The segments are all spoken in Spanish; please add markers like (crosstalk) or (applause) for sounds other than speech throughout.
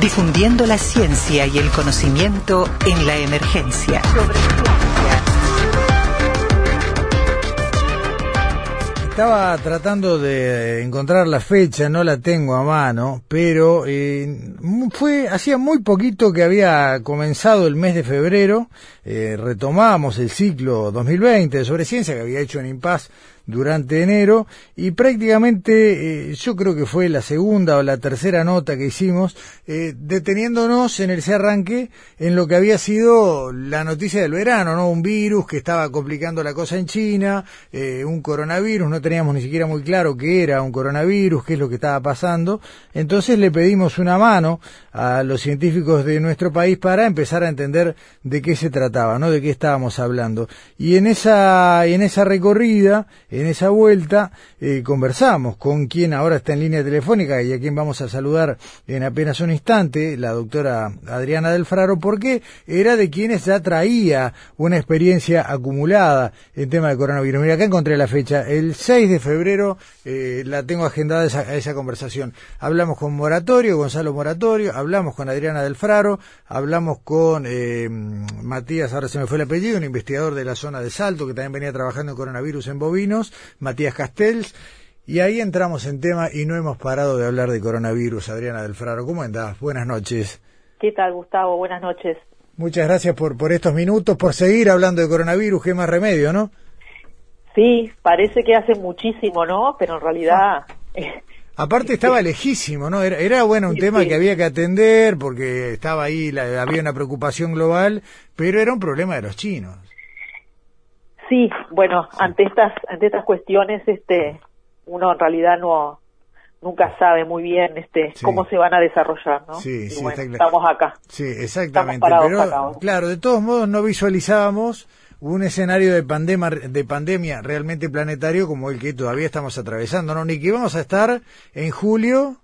difundiendo la ciencia y el conocimiento en la emergencia. Estaba tratando de encontrar la fecha, no la tengo a mano, pero eh, fue hacía muy poquito que había comenzado el mes de febrero, eh, retomamos el ciclo 2020 sobre ciencia que había hecho en Impas durante enero y prácticamente eh, yo creo que fue la segunda o la tercera nota que hicimos eh, deteniéndonos en ese arranque en lo que había sido la noticia del verano, ¿no? Un virus que estaba complicando la cosa en China, eh, un coronavirus, no teníamos ni siquiera muy claro qué era un coronavirus, qué es lo que estaba pasando. Entonces le pedimos una mano a los científicos de nuestro país para empezar a entender de qué se trataba, ¿no? De qué estábamos hablando. Y en esa, en esa recorrida, en esa vuelta eh, conversamos con quien ahora está en línea telefónica y a quien vamos a saludar en apenas un instante, la doctora Adriana del Fraro, porque era de quienes ya traía una experiencia acumulada en tema de coronavirus. Mira, acá encontré la fecha, el 6 de febrero eh, la tengo agendada esa, esa conversación. Hablamos con Moratorio, Gonzalo Moratorio, hablamos con Adriana del Fraro, hablamos con eh, Matías, ahora se me fue el apellido, un investigador de la zona de Salto que también venía trabajando en coronavirus en bovinos, Matías Castells, y ahí entramos en tema y no hemos parado de hablar de coronavirus. Adriana del Fraro, ¿cómo andás? Buenas noches. ¿Qué tal, Gustavo? Buenas noches. Muchas gracias por, por estos minutos, por seguir hablando de coronavirus, qué más remedio, ¿no? Sí, parece que hace muchísimo, ¿no? Pero en realidad... Aparte estaba lejísimo, ¿no? Era, era bueno un tema que había que atender porque estaba ahí, la, había una preocupación global, pero era un problema de los chinos. Sí, bueno, ante estas ante estas cuestiones, este, uno en realidad no nunca sabe muy bien este cómo se van a desarrollar, ¿no? Sí, sí, estamos acá. Sí, exactamente. Pero, claro, de todos modos no visualizábamos un escenario de pandemia, de pandemia realmente planetario como el que todavía estamos atravesando, ¿no? Ni que íbamos a estar en julio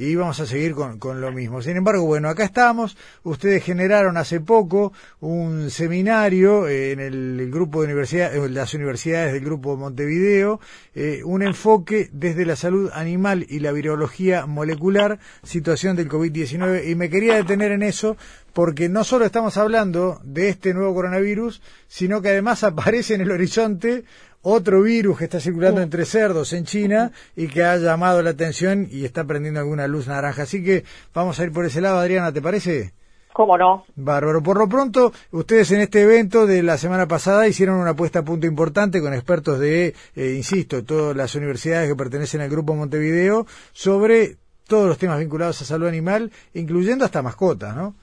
y vamos a seguir con, con, lo mismo. Sin embargo, bueno, acá estamos. Ustedes generaron hace poco un seminario en el, grupo de universidades, las universidades del grupo Montevideo, eh, un enfoque desde la salud animal y la virología molecular, situación del COVID-19. Y me quería detener en eso porque no solo estamos hablando de este nuevo coronavirus, sino que además (laughs) aparece en el horizonte otro virus que está circulando entre cerdos en China y que ha llamado la atención y está prendiendo alguna luz naranja. Así que vamos a ir por ese lado, Adriana, ¿te parece? ¿Cómo no? Bárbaro. Por lo pronto, ustedes en este evento de la semana pasada hicieron una puesta a punto importante con expertos de, eh, insisto, todas las universidades que pertenecen al Grupo Montevideo sobre todos los temas vinculados a salud animal, incluyendo hasta mascotas, ¿no?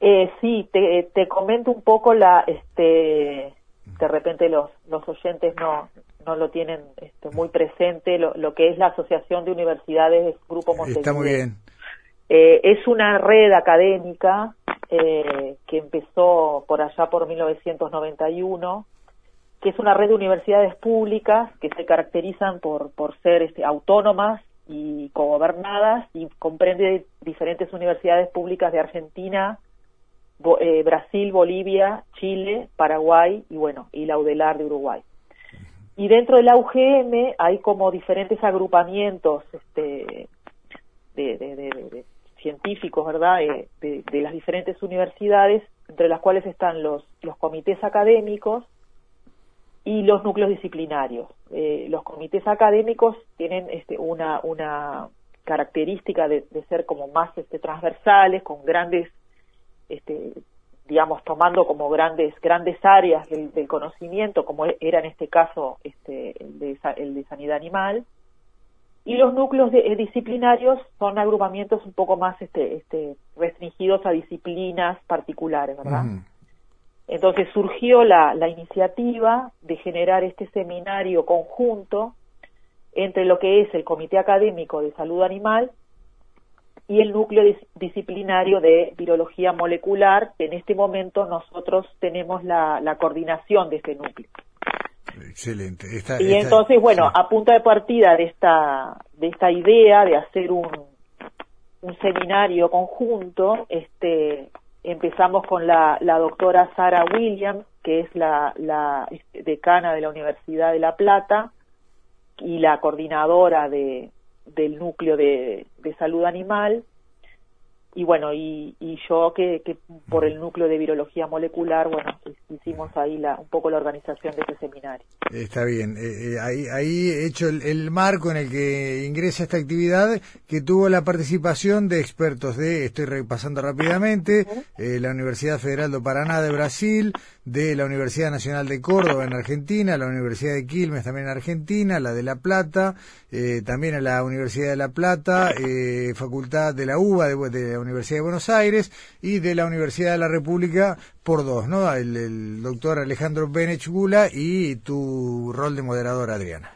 Eh, sí, te, te comento un poco la, este, de repente los, los oyentes no, no lo tienen este, muy presente, lo, lo, que es la Asociación de Universidades Grupo Montevideo. Está muy bien. Eh, es una red académica eh, que empezó por allá por 1991, que es una red de universidades públicas que se caracterizan por, por ser este, autónomas y cogobernadas y comprende diferentes universidades públicas de Argentina, eh, Brasil, Bolivia, Chile, Paraguay y bueno, y la UDELAR de Uruguay. Y dentro de la UGM hay como diferentes agrupamientos este, de, científicos, ¿verdad?, eh, de, las diferentes universidades, entre las cuales están los, los comités académicos y los núcleos disciplinarios. Eh, los comités académicos tienen este, una, una característica de, ser como más este, transversales, con grandes este, digamos, tomando como grandes, grandes áreas del, conocimiento, como e, era en este caso este, el, de, el de sanidad animal, y los núcleos de, eh, disciplinarios son agrupamientos un poco más este, este, restringidos a disciplinas particulares, ¿verdad? Entonces surgió la, la iniciativa de generar este seminario conjunto entre lo que es el Comité Académico de Salud Animal y el núcleo disciplinario de virología molecular. En este momento nosotros tenemos la, coordinación de este núcleo. Excelente. y entonces, bueno, a punta de partida de esta, de esta idea de hacer un, un seminario conjunto, este, empezamos con la, la doctora Sara Williams, que es la, la este, decana de la Universidad de La Plata y la coordinadora de, del núcleo de, de salud animal, y bueno, y, y yo que, que, por el núcleo de virología molecular, bueno, hicimos ahí la, un poco la organización de este seminario. Está bien, eh, eh, ahí, ahí hecho el, marco en el que ingresa esta actividad, que tuvo la participación de expertos de, estoy repasando rápidamente, eh, la Universidad Federal de Paraná de Brasil, de la Universidad Nacional de Córdoba en Argentina, la Universidad de Quilmes también en Argentina, la de La Plata, también a la Universidad de La Plata, Facultad de la UBA de, de la Universidad de Buenos Aires y de la Universidad de la República por dos, ¿no? El, doctor Alejandro Benech Gula y tu rol de moderador, Adriana.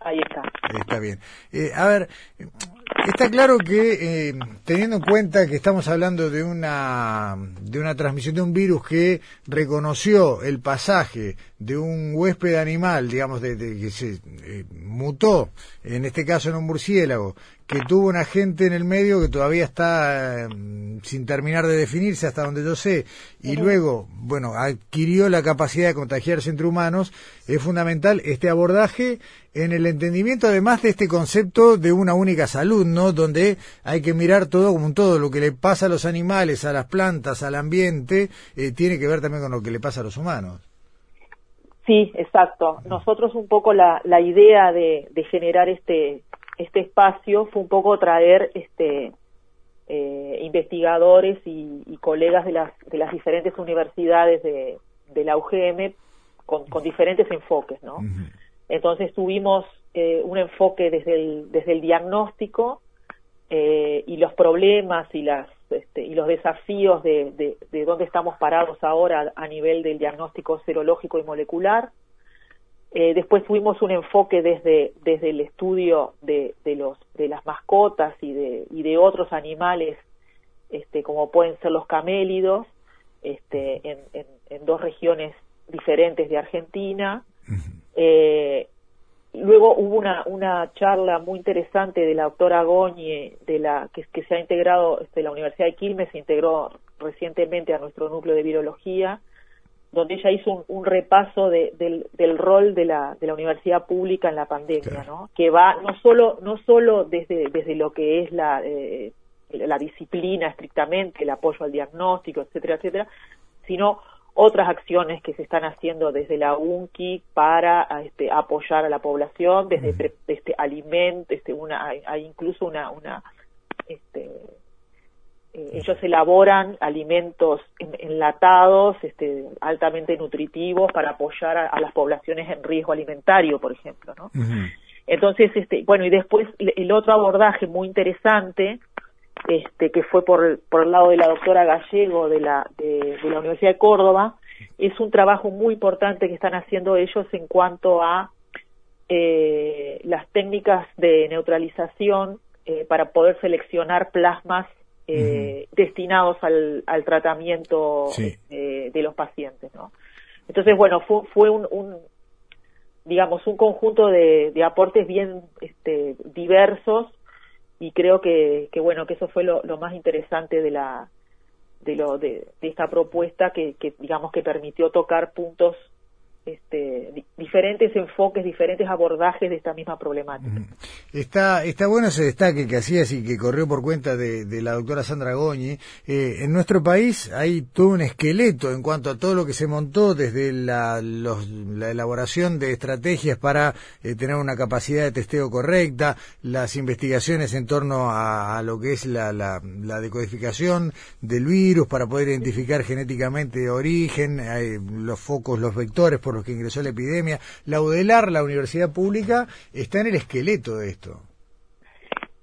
Ahí está. Está bien. Eh, a ver, Está claro que, eh, teniendo en cuenta que estamos hablando de una, de una transmisión de un virus que reconoció el pasaje de un huésped animal, digamos, de, que se eh, mutó, en este caso en un murciélago, que tuvo un agente en el medio que todavía está eh, sin terminar de definirse hasta donde yo sé, y luego, bueno, adquirió la capacidad de contagiarse entre humanos, es fundamental este abordaje en el entendimiento además de este concepto de una única salud, ¿no? Donde hay que mirar todo como un todo, lo que le pasa a los animales, a las plantas, al ambiente, eh, tiene que ver también con lo que le pasa a los humanos. Sí, exacto. Nosotros un poco la, la idea de, de generar este este espacio fue un poco traer este eh, investigadores y, colegas de las de las diferentes universidades de, de la UGM con, con diferentes enfoques, ¿no? Entonces tuvimos eh, un enfoque desde el, desde el diagnóstico eh, y los problemas y, las, este, y los desafíos de, de, de, dónde estamos parados ahora a nivel del diagnóstico serológico y molecular. Eh, después tuvimos un enfoque desde, desde el estudio de, de, los, de las mascotas y de, y de otros animales, este, como pueden ser los camélidos, este, en, en, en dos regiones diferentes de Argentina. Eh, luego hubo una, una charla muy interesante de la doctora Goñi, de la, que, que se ha integrado, este, la Universidad de Quilmes se integró recientemente a nuestro núcleo de virología, donde ella hizo un, repaso de, del, del, rol de la, de la universidad pública en la pandemia, ¿no? Que va no solo, no solo desde, desde lo que es la, eh, la disciplina estrictamente, el apoyo al diagnóstico, etcétera, etcétera, sino otras acciones que se están haciendo desde la UNCI para este, apoyar a la población, desde este alimento, este, una, hay, incluso una, una este, eh, ellos elaboran alimentos enlatados, este, altamente nutritivos para apoyar a, las poblaciones en riesgo alimentario, por ejemplo, ¿no? Entonces, este, bueno, y después el otro abordaje muy interesante este, que fue por, por el lado de la doctora Gallego de la, de, la Universidad de Córdoba, es un trabajo muy importante que están haciendo ellos en cuanto a eh, las técnicas de neutralización eh, para poder seleccionar plasmas eh, destinados al, al tratamiento eh, de los pacientes, ¿no? Entonces, bueno, fue, fue un, un digamos, un conjunto de, de aportes bien este, diversos y creo que, que bueno que eso fue lo, más interesante de la de lo de, de esta propuesta que, que digamos que permitió tocar puntos este, diferentes enfoques, diferentes abordajes de esta misma problemática. Está, está bueno ese destaque que hacías y que corrió por cuenta de, la doctora Sandra Goñi. Eh, en nuestro país hay todo un esqueleto en cuanto a todo lo que se montó desde la, la elaboración de estrategias para eh, tener una capacidad de testeo correcta, las investigaciones en torno a, lo que es la, decodificación del virus para poder identificar genéticamente origen, los focos, los vectores, por los que ingresó la epidemia. La UDELAR, la universidad pública, está en el esqueleto de esto.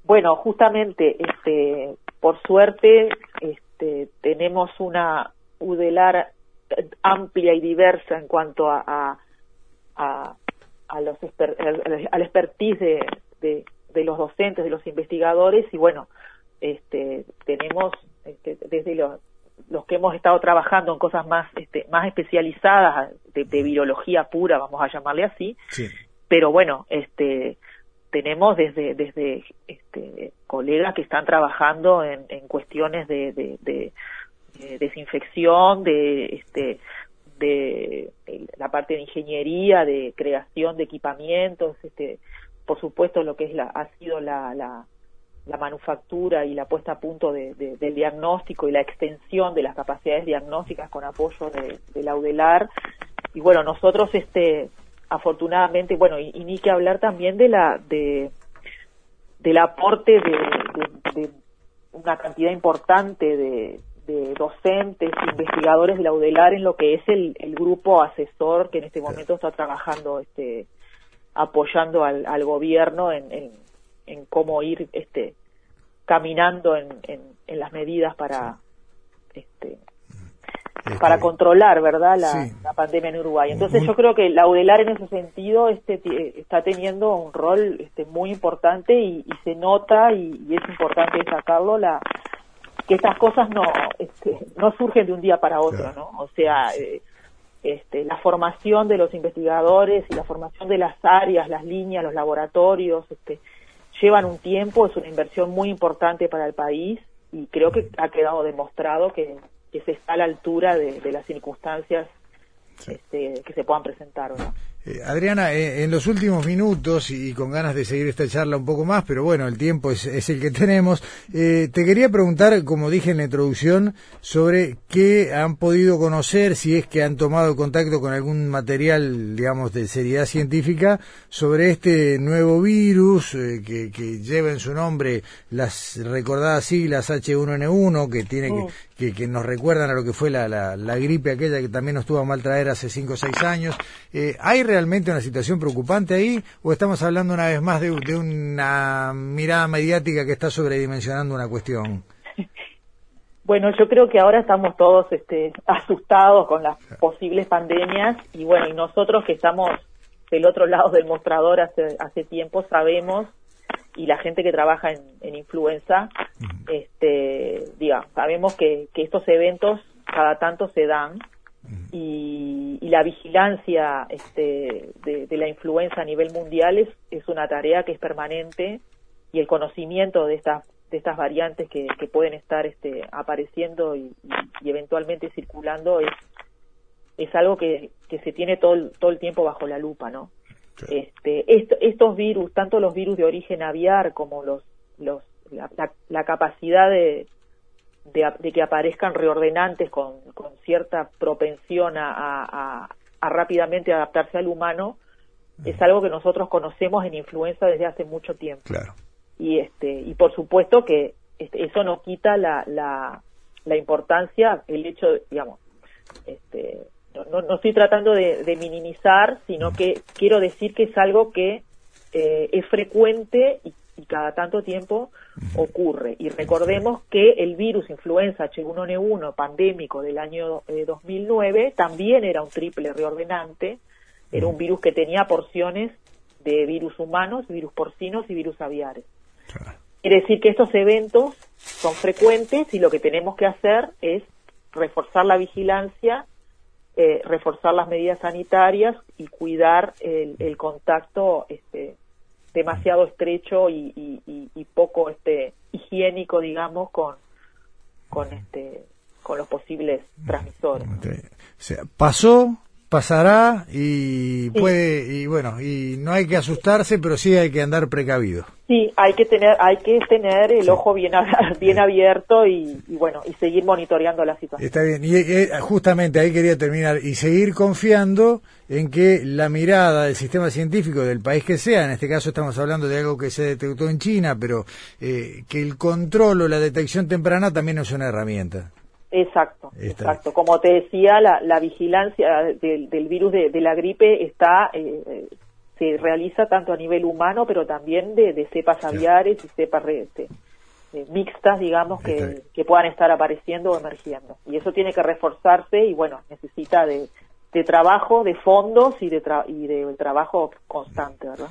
Bueno, justamente, este, por suerte, este, tenemos una UDELAR amplia y diversa en cuanto a, a, los al expertise de, de, los docentes, de los investigadores, y bueno, este, tenemos este, desde los, los que hemos estado trabajando en cosas más este, más especializadas de, de virología pura, vamos a llamarle así, Sí. pero bueno, este tenemos desde desde este, colegas que están trabajando en, en cuestiones de, de, de- de desinfección, de este de la parte de ingeniería, de creación de equipamientos, este, por supuesto lo que es la, ha sido la, la, la manufactura y la puesta a punto de- de- del diagnóstico y la extensión de las capacidades diagnósticas con apoyo de, de la UDELAR. Y bueno, nosotros, este, afortunadamente, bueno, y, y ni que hablar también de la, de, del aporte de, una cantidad importante de, de docentes, investigadores de la UDELAR en lo que es el, el grupo asesor que en este momento está trabajando, este, apoyando al, al gobierno en, en, en cómo ir, este, caminando en, en, en las medidas para, este, para Este, controlar, ¿verdad?, la, Sí. la pandemia en Uruguay. Entonces Muy- yo creo que la UDELAR en ese sentido este, está teniendo un rol este, muy importante y, y se nota y, y es importante destacarlo la que estas cosas no este, no surgen de un día para otro, Claro. ¿no? O sea, eh, este, la formación de los investigadores y la formación de las áreas, las líneas, los laboratorios, este, llevan un tiempo, es una inversión muy importante para el país y creo que ha quedado demostrado que, que se está a la altura de, de las circunstancias Sí. este, que se puedan presentar. ¿no? Eh, Adriana, eh, en los últimos minutos y con ganas de seguir esta charla un poco más, pero bueno, el tiempo es, el que (laughs) tenemos, eh, te quería preguntar, como dije en la introducción, sobre qué han podido conocer, si es que han tomado contacto con algún material, digamos, de seriedad científica, sobre este nuevo virus eh, que, que lleva en su nombre las recordadas siglas H1N1, que tiene que, Mm. Que, que nos recuerdan a lo que fue la, la, la gripe aquella que también nos tuvo a mal traer hace 5 o 6 años. Eh, ¿Hay realmente una situación preocupante ahí o estamos hablando una vez más de, de una mirada mediática que está sobredimensionando una cuestión? (laughs) Bueno, yo creo que ahora estamos todos este, asustados con las posibles pandemias y bueno, y nosotros que estamos del otro lado del mostrador hace, hace tiempo sabemos y la gente que trabaja en, en influenza, este, diga, sabemos que, que estos eventos cada tanto se dan y, y la vigilancia este, de, de la influenza a nivel mundial es, es una tarea que es permanente y el conocimiento de estas de estas variantes que, que pueden estar este, apareciendo y, y- y eventualmente circulando es es algo que, que se tiene todo el, todo el tiempo bajo la lupa, ¿no? Este, est- estos virus, tanto los virus de origen aviar como los, los la, la- la capacidad de, de, que aparezcan reordenantes con, con cierta propensión a, a- a- a rápidamente adaptarse al humano, es algo que nosotros conocemos en influenza desde hace mucho tiempo. Claro. y este y por supuesto que este, eso no quita la, la, la importancia el hecho de, digamos este no, no, no estoy tratando de, de minimizar sino que quiero decir que es algo que eh, es frecuente y, y cada tanto tiempo ocurre. Y recordemos que el virus influenza H1N1 pandémico del año eh, 2009 también era un triple reordenante. Era un virus que tenía porciones de virus humanos, virus porcinos y virus aviares. Quiere decir que estos eventos son frecuentes y lo que tenemos que hacer es reforzar la vigilancia, eh, reforzar las medidas sanitarias y cuidar el, el contacto este, demasiado estrecho y, y- y- poco este higiénico, digamos, con con este con los posibles transmisores. Pasó, pasará y Sí. puede, y bueno, y no hay que asustarse, pero sí hay que andar precavido. Sí, hay que tener hay que tener el ojo bien (laughs) bien abierto y, y bueno y seguir monitoreando la situación. Está bien, y eh, justamente ahí quería terminar y seguir confiando en que la mirada del sistema científico del país que sea, en este caso estamos hablando de algo que se detectó en China, pero eh, que el control o la detección temprana también es una herramienta. Exacto, exacto. Como te decía, la, la vigilancia del, del virus de, de la gripe está eh, se realiza tanto a nivel humano, pero también de, de cepas aviares y cepas re- este, eh, mixtas, digamos, que, que puedan estar apareciendo o emergiendo. Y eso tiene que reforzarse y, bueno, necesita de, de trabajo, de fondos y de, tra- y de trabajo constante, ¿verdad?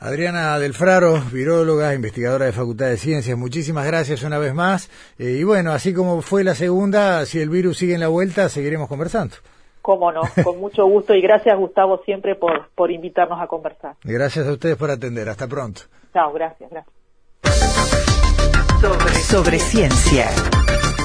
Adriana Delfraro, viróloga, investigadora de Facultad de Ciencias, muchísimas gracias una vez más. Eh, y bueno, así como fue la segunda, si el virus sigue en la vuelta, seguiremos conversando. Cómo no, con mucho gusto y gracias Gustavo siempre por, por invitarnos a conversar. Gracias a ustedes por atender, hasta pronto. Chao, gracias, gracias. Sobre, sobre ciencia.